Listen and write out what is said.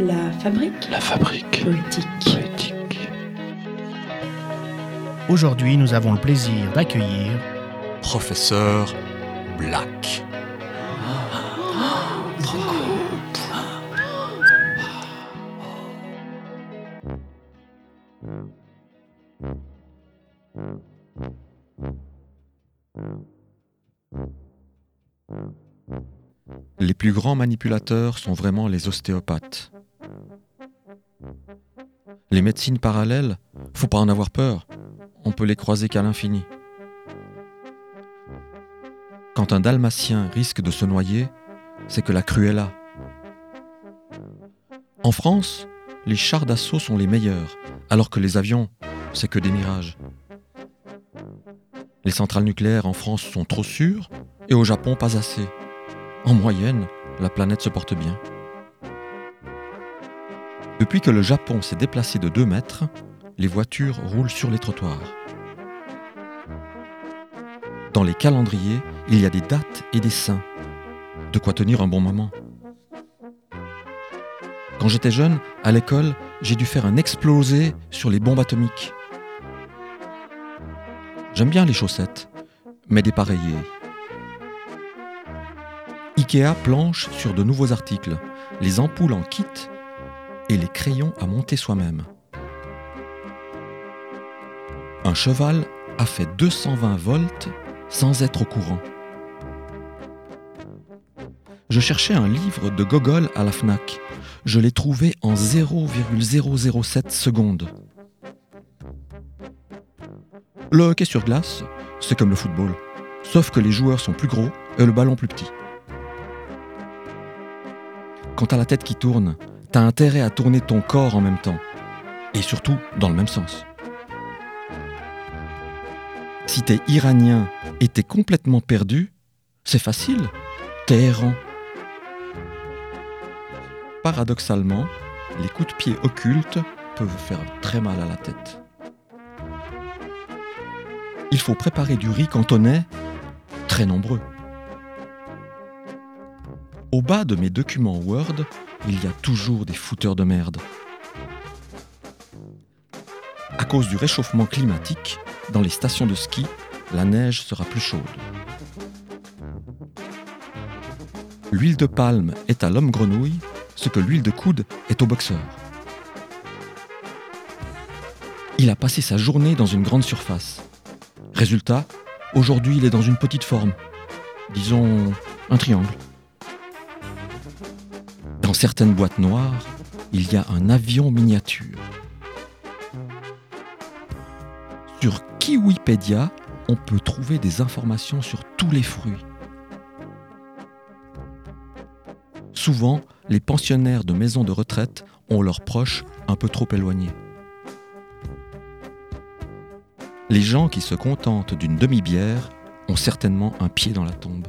La fabrique La fabrique poétique. poétique. Aujourd'hui, nous avons le plaisir d'accueillir Professeur Black. Les plus grands manipulateurs sont vraiment les ostéopathes. Les médecines parallèles, faut pas en avoir peur. On peut les croiser qu'à l'infini. Quand un dalmatien risque de se noyer, c'est que la crue est là. En France, les chars d'assaut sont les meilleurs, alors que les avions, c'est que des mirages. Les centrales nucléaires en France sont trop sûres et au Japon pas assez. En moyenne, la planète se porte bien. Depuis que le Japon s'est déplacé de 2 mètres, les voitures roulent sur les trottoirs. Dans les calendriers, il y a des dates et des saints. De quoi tenir un bon moment. Quand j'étais jeune, à l'école, j'ai dû faire un explosé sur les bombes atomiques. J'aime bien les chaussettes, mais dépareillées. Ikea planche sur de nouveaux articles, les ampoules en kit et les crayons à monter soi-même. Un cheval a fait 220 volts sans être au courant. Je cherchais un livre de Gogol à la FNAC. Je l'ai trouvé en 0,007 secondes. Le hockey sur glace, c'est comme le football, sauf que les joueurs sont plus gros et le ballon plus petit. Quand t'as la tête qui tourne, t'as intérêt à tourner ton corps en même temps, et surtout dans le même sens. Si t'es iranien et t'es complètement perdu, c'est facile, t'es errant. Paradoxalement, les coups de pied occultes peuvent faire très mal à la tête. Il faut préparer du riz est très nombreux. Au bas de mes documents Word, il y a toujours des fouteurs de merde. À cause du réchauffement climatique, dans les stations de ski, la neige sera plus chaude. L'huile de palme est à l'homme grenouille ce que l'huile de coude est au boxeur. Il a passé sa journée dans une grande surface. Résultat, aujourd'hui il est dans une petite forme. Disons un triangle. Dans certaines boîtes noires, il y a un avion miniature. Sur Kiwipédia, on peut trouver des informations sur tous les fruits. Souvent, les pensionnaires de maisons de retraite ont leurs proches un peu trop éloignés. Les gens qui se contentent d'une demi-bière ont certainement un pied dans la tombe.